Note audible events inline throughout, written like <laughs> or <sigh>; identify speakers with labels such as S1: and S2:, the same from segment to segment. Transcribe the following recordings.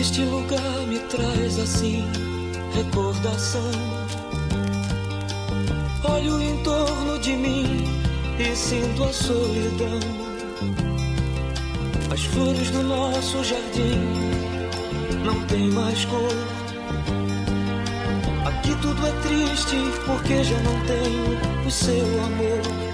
S1: triste lugar me traz assim recordação. Olho em torno de mim e sinto a solidão. As flores do nosso jardim não têm mais cor. Aqui tudo é triste porque já não tenho o seu amor.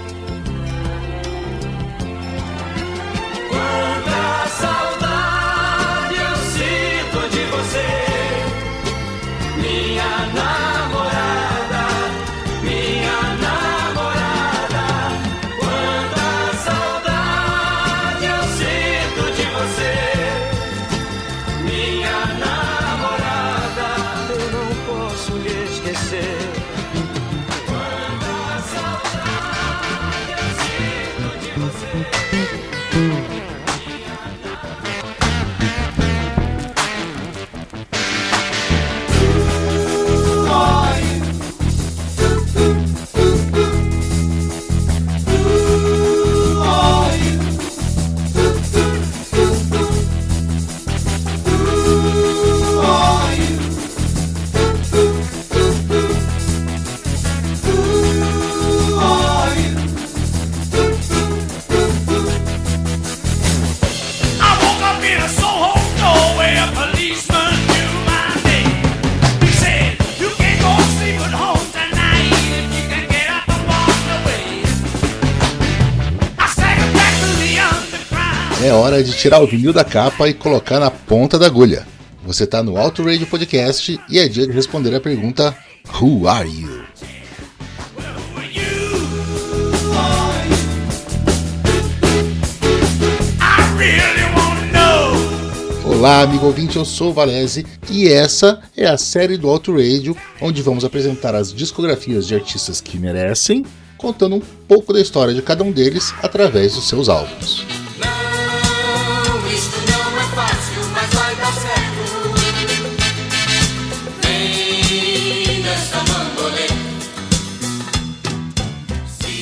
S2: Hora de tirar o vinil da capa e colocar na ponta da agulha. Você está no Auto Radio Podcast e é dia de responder a pergunta Who are you? Olá, amigo ouvinte, eu sou o Valese e essa é a série do Auto Radio, onde vamos apresentar as discografias de artistas que merecem, contando um pouco da história de cada um deles através dos seus álbuns.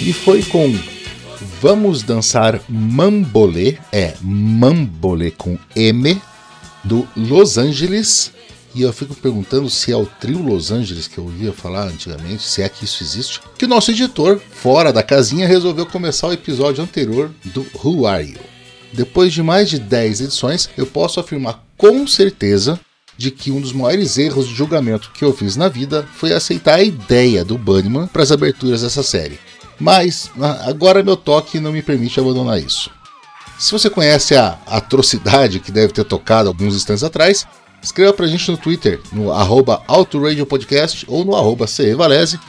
S2: E foi com Vamos Dançar Mambolê, é Mambolê com M, do Los Angeles. E eu fico perguntando se é o trio Los Angeles que eu ouvia falar antigamente, se é que isso existe. Que o nosso editor, fora da casinha, resolveu começar o episódio anterior do Who Are You? Depois de mais de 10 edições, eu posso afirmar com certeza de que um dos maiores erros de julgamento que eu fiz na vida foi aceitar a ideia do Bunnyman para as aberturas dessa série. Mas agora meu toque não me permite abandonar isso. Se você conhece a atrocidade que deve ter tocado alguns instantes atrás, escreva pra gente no Twitter, no arroba Podcast ou no arroba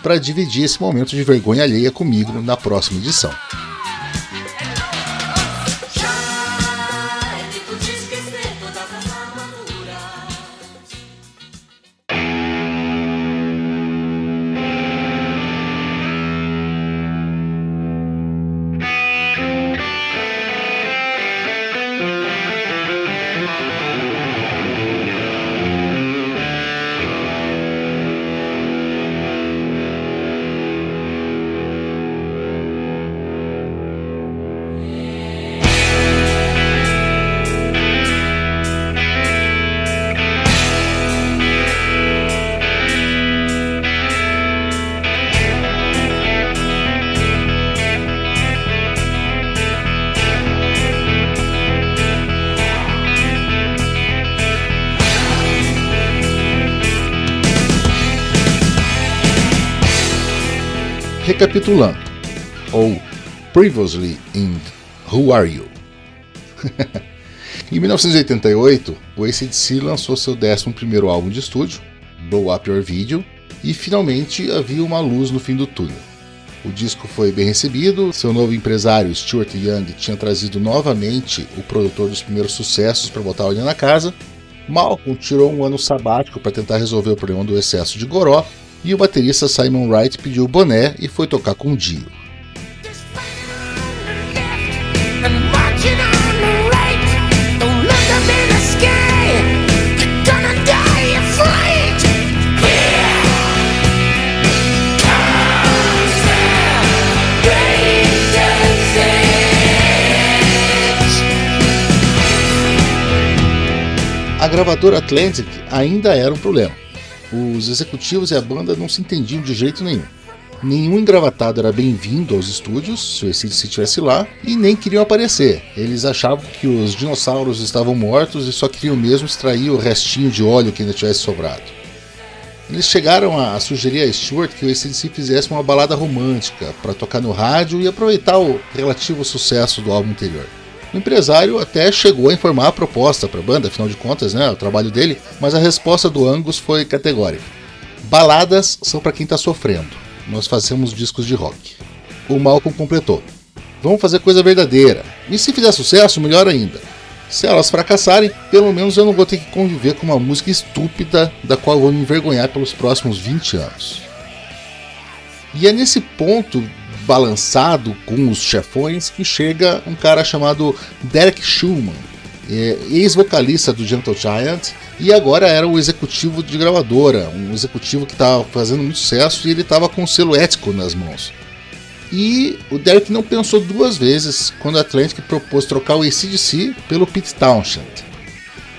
S2: para dividir esse momento de vergonha alheia comigo na próxima edição. Recapitulando, ou Previously in Who Are You? <laughs> em 1988, o ACDC lançou seu 11 álbum de estúdio, Blow Up Your Video, e finalmente havia uma luz no fim do túnel. O disco foi bem recebido, seu novo empresário Stuart Young tinha trazido novamente o produtor dos primeiros sucessos para botar a na casa. Malcolm tirou um ano sabático para tentar resolver o problema do excesso de goró e o baterista Simon Wright pediu o boné e foi tocar com Dio. A gravadora Atlantic ainda era um problema. Os executivos e a banda não se entendiam de jeito nenhum. Nenhum engravatado era bem-vindo aos estúdios se o ACDC estivesse lá e nem queriam aparecer. Eles achavam que os dinossauros estavam mortos e só queriam mesmo extrair o restinho de óleo que ainda tivesse sobrado. Eles chegaram a sugerir a Stewart que o ACDC fizesse uma balada romântica para tocar no rádio e aproveitar o relativo sucesso do álbum anterior. O empresário até chegou a informar a proposta para a banda, afinal de contas, né, o trabalho dele, mas a resposta do Angus foi categórica. Baladas são para quem está sofrendo nós fazemos discos de rock. O Malcolm completou: Vamos fazer coisa verdadeira. E se fizer sucesso, melhor ainda. Se elas fracassarem, pelo menos eu não vou ter que conviver com uma música estúpida da qual vou me envergonhar pelos próximos 20 anos. E é nesse ponto balançado com os chefões que chega um cara chamado Derek Schumann, é, ex-vocalista do Gentle Giant, e agora era o executivo de gravadora, um executivo que estava fazendo muito sucesso e ele estava com o selo ético nas mãos. E o Derek não pensou duas vezes quando a Atlantic propôs trocar o ACDC pelo Pete Townshend.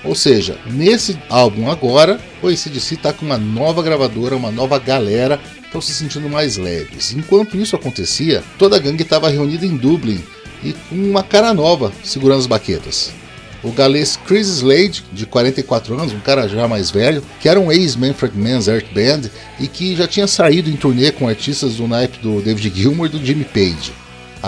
S2: Ou seja, nesse álbum agora, o ACDC está com uma nova gravadora, uma nova galera, estão se sentindo mais leves. Enquanto isso acontecia, toda a gangue estava reunida em Dublin e com uma cara nova segurando as baquetas o galês Chris Slade, de 44 anos, um cara já mais velho, que era um ex-Manfred Mann's Earth Band e que já tinha saído em turnê com artistas do naipe do David Gilmour e do Jimmy Page.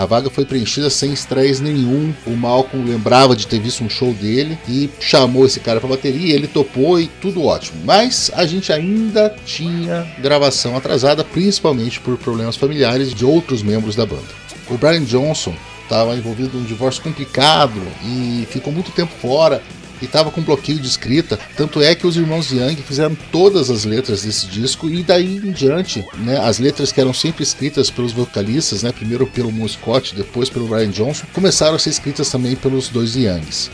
S2: A vaga foi preenchida sem estresse nenhum. O Malcolm lembrava de ter visto um show dele e chamou esse cara para bateria. Ele topou e tudo ótimo. Mas a gente ainda tinha gravação atrasada, principalmente por problemas familiares de outros membros da banda. O Brian Johnson estava envolvido num divórcio complicado e ficou muito tempo fora e estava com bloqueio de escrita. Tanto é que os irmãos Young fizeram todas as letras desse disco e daí em diante, né, as letras que eram sempre escritas pelos vocalistas, né, primeiro pelo Moon Scott, depois pelo Brian Johnson, começaram a ser escritas também pelos dois Youngs.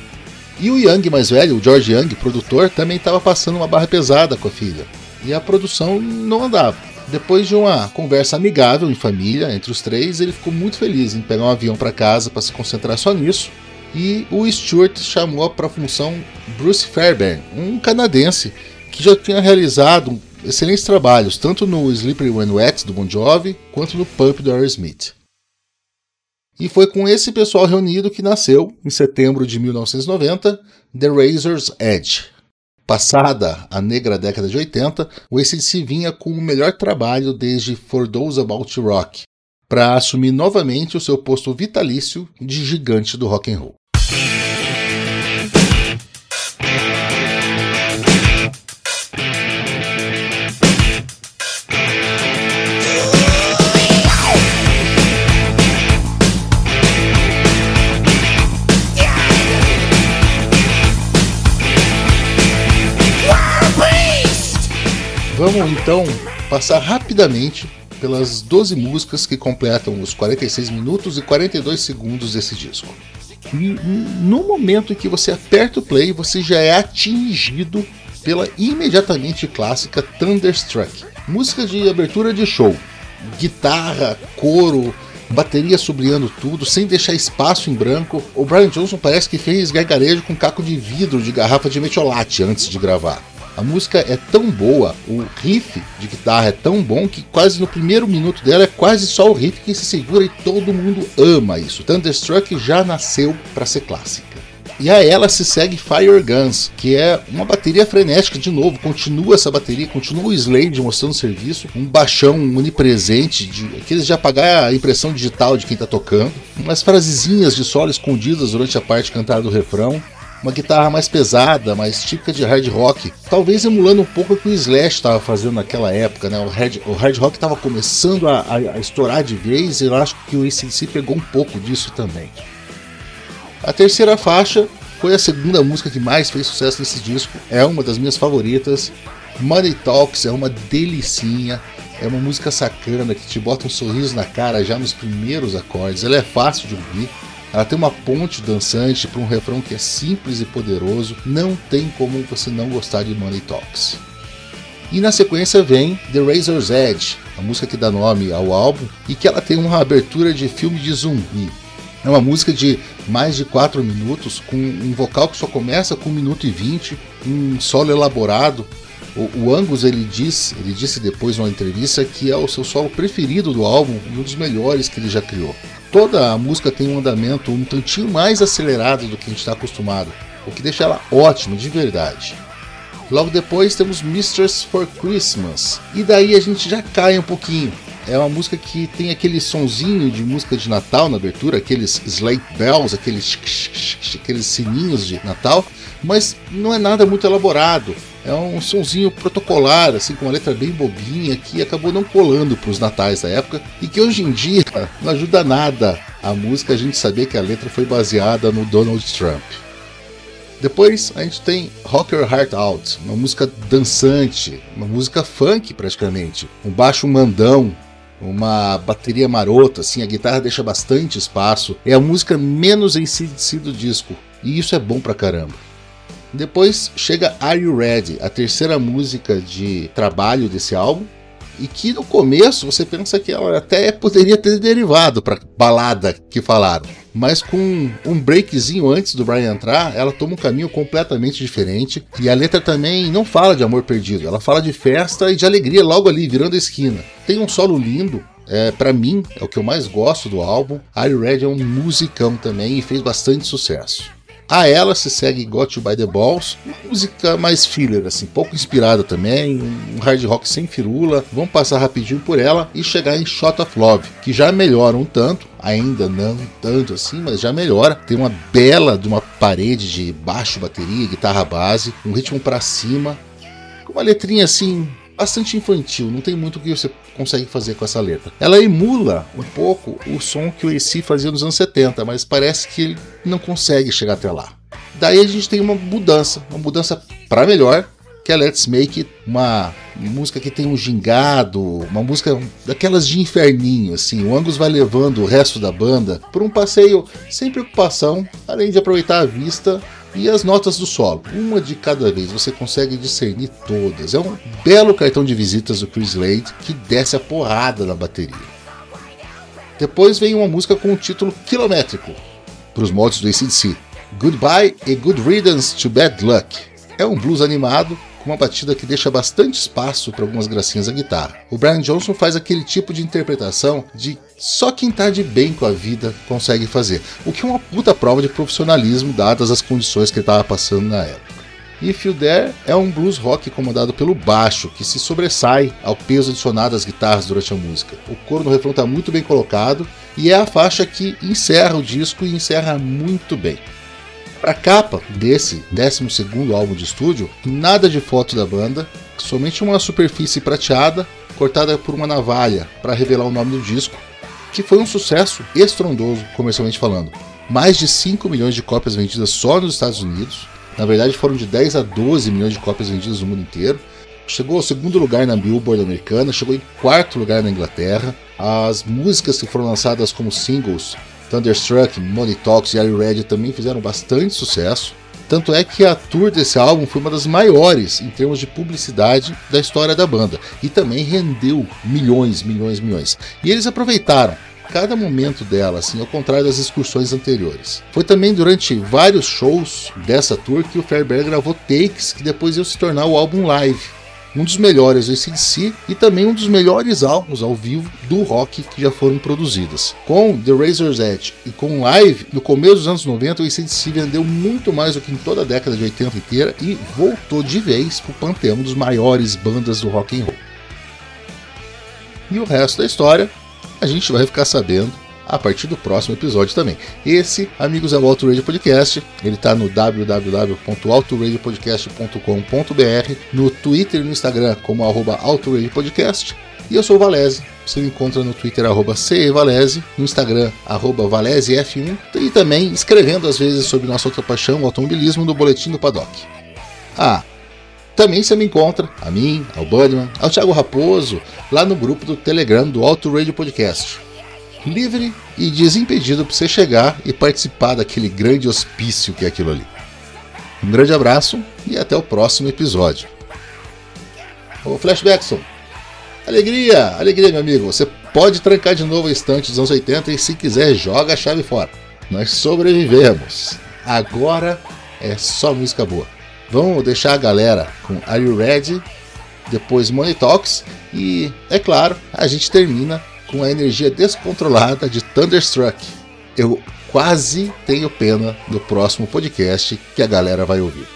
S2: E o Young mais velho, o George Young, produtor, também estava passando uma barra pesada com a filha. E a produção não andava. Depois de uma conversa amigável em família entre os três, ele ficou muito feliz em pegar um avião para casa para se concentrar só nisso. E o Stuart chamou para a função Bruce Fairbairn, um canadense que já tinha realizado excelentes trabalhos tanto no Slippery When Wet do Bon Jovi quanto no Pump do Aerosmith. E foi com esse pessoal reunido que nasceu, em setembro de 1990, The Razor's Edge, Passada a negra década de 80, o ACDC vinha com o melhor trabalho desde For Those About Rock, para assumir novamente o seu posto vitalício de gigante do rock and roll. Vamos então passar rapidamente pelas 12 músicas que completam os 46 minutos e 42 segundos desse disco. E no momento em que você aperta o play, você já é atingido pela imediatamente clássica Thunderstruck, música de abertura de show. Guitarra, coro, bateria sublinhando tudo, sem deixar espaço em branco. O Brian Johnson parece que fez gargarejo com caco de vidro de garrafa de metiolate antes de gravar. A música é tão boa, o riff de guitarra é tão bom que quase no primeiro minuto dela é quase só o riff que se segura e todo mundo ama isso. Thunderstruck já nasceu para ser clássica. E a ela se segue Fire Guns, que é uma bateria frenética de novo, continua essa bateria, continua o Slade mostrando serviço, um baixão onipresente, de, aqueles de apagar a impressão digital de quem está tocando, umas frasezinhas de solo escondidas durante a parte cantada do refrão, uma guitarra mais pesada, mais típica de hard rock, talvez emulando um pouco o que o Slash estava fazendo naquela época, né? O hard, o hard rock estava começando a, a, a, estourar de vez e eu acho que o ACDC pegou um pouco disso também. A terceira faixa foi a segunda música que mais fez sucesso nesse disco, é uma das minhas favoritas. Money Talks é uma delicinha, é uma música sacana que te bota um sorriso na cara já nos primeiros acordes, ela é fácil de ouvir, ela tem uma ponte dançante para um refrão que é simples e poderoso. Não tem como você não gostar de Money Talks. E na sequência vem The Razor's Edge, a música que dá nome ao álbum e que ela tem uma abertura de filme de zumbi. É uma música de mais de 4 minutos, com um vocal que só começa com 1 minuto e 20, um solo elaborado. O, o Angus ele diz, ele disse depois numa entrevista que é o seu solo preferido do álbum e um dos melhores que ele já criou. Toda a música tem um andamento um tantinho mais acelerado do que a gente está acostumado, o que deixa ela ótima de verdade. Logo depois temos Mistress for Christmas, e daí a gente já cai um pouquinho. É uma música que tem aquele sonzinho de música de Natal na abertura, aqueles sleigh bells, aqueles, aqueles sininhos de Natal, mas não é nada muito elaborado. É um sonzinho protocolar, assim, com uma letra bem bobinha, que acabou não colando para os natais da época e que hoje em dia <laughs> não ajuda nada a música a gente saber que a letra foi baseada no Donald Trump. Depois a gente tem Rock Your Heart Out, uma música dançante, uma música funk praticamente, um baixo mandão, uma bateria marota, assim, a guitarra deixa bastante espaço. É a música menos ACDC do disco, e isso é bom pra caramba. Depois chega Are You Ready, a terceira música de trabalho desse álbum, e que no começo você pensa que ela até poderia ter derivado para balada que falaram, mas com um breakzinho antes do Brian entrar, ela toma um caminho completamente diferente e a letra também não fala de amor perdido, ela fala de festa e de alegria logo ali virando a esquina. Tem um solo lindo, é, para mim é o que eu mais gosto do álbum. Are You Ready é um musicão também e fez bastante sucesso. A ela se segue Got You By The Balls, música mais filler, assim, pouco inspirada também, um hard rock sem firula. Vamos passar rapidinho por ela e chegar em Shot of Love, que já melhora um tanto, ainda não tanto assim, mas já melhora. Tem uma bela de uma parede de baixo, bateria, guitarra base, um ritmo para cima, com uma letrinha assim bastante infantil, não tem muito o que você consegue fazer com essa letra. Ela emula um pouco o som que o AC fazia nos anos 70, mas parece que ele não consegue chegar até lá. Daí a gente tem uma mudança, uma mudança para melhor, que é Let's Make It, uma música que tem um gingado, uma música daquelas de inferninho, assim. O Angus vai levando o resto da banda por um passeio sem preocupação, além de aproveitar a vista e as notas do solo, uma de cada vez, você consegue discernir todas. É um belo cartão de visitas do Chris Slade que desce a porrada na bateria. Depois vem uma música com o título quilométrico, para os moldes do ACDC. Goodbye e Good Riddance to Bad Luck. É um blues animado com uma batida que deixa bastante espaço para algumas gracinhas da guitarra. O Brian Johnson faz aquele tipo de interpretação de só quem tá de bem com a vida consegue fazer, o que é uma puta prova de profissionalismo dadas as condições que ele estava passando na época. If You Dare é um blues rock comandado pelo baixo, que se sobressai ao peso adicionado às guitarras durante a música. O coro no refrão está muito bem colocado e é a faixa que encerra o disco e encerra muito bem. Para a capa desse 12 álbum de estúdio, nada de foto da banda, somente uma superfície prateada cortada por uma navalha para revelar o nome do disco, que foi um sucesso estrondoso comercialmente falando. Mais de 5 milhões de cópias vendidas só nos Estados Unidos, na verdade foram de 10 a 12 milhões de cópias vendidas no mundo inteiro. Chegou ao segundo lugar na Billboard americana, chegou em quarto lugar na Inglaterra. As músicas que foram lançadas como singles Thunderstruck, Money Talks e Are You Ready também fizeram bastante sucesso. Tanto é que a tour desse álbum foi uma das maiores em termos de publicidade da história da banda e também rendeu milhões, milhões, milhões. E eles aproveitaram cada momento dela, assim, ao contrário das excursões anteriores. Foi também durante vários shows dessa tour que o Fairbairn gravou takes que depois iam se tornar o álbum live um dos melhores ACDC e também um dos melhores álbuns ao vivo do rock que já foram produzidos. Com The Razor's Edge e com Live, no começo dos anos 90, o ACDC vendeu muito mais do que em toda a década de 80 inteira e voltou de vez para o panteão dos maiores bandas do rock and roll. E o resto da história a gente vai ficar sabendo a partir do próximo episódio também. Esse, amigos, é o Auto Radio Podcast. Ele está no www.autoradiopodcast.com.br, no Twitter e no Instagram como arroba Podcast. E eu sou o Valese. Você me encontra no Twitter, arroba no Instagram, arroba ValeseF1, e também escrevendo às vezes sobre nossa outra paixão, o automobilismo, no Boletim do Paddock. Ah, também você me encontra, a mim, ao Budman, ao Thiago Raposo, lá no grupo do Telegram do Auto Radio Podcast livre e desimpedido para você chegar e participar daquele grande hospício que é aquilo ali. Um grande abraço e até o próximo episódio. Ô Flashbackson, alegria, alegria meu amigo, você pode trancar de novo a estante dos anos 80 e se quiser joga a chave fora. nós sobrevivemos. Agora é só música boa. Vamos deixar a galera com Are You Ready? Depois Money Talks e, é claro, a gente termina com a energia descontrolada de Thunderstruck. Eu quase tenho pena do próximo podcast que a galera vai ouvir.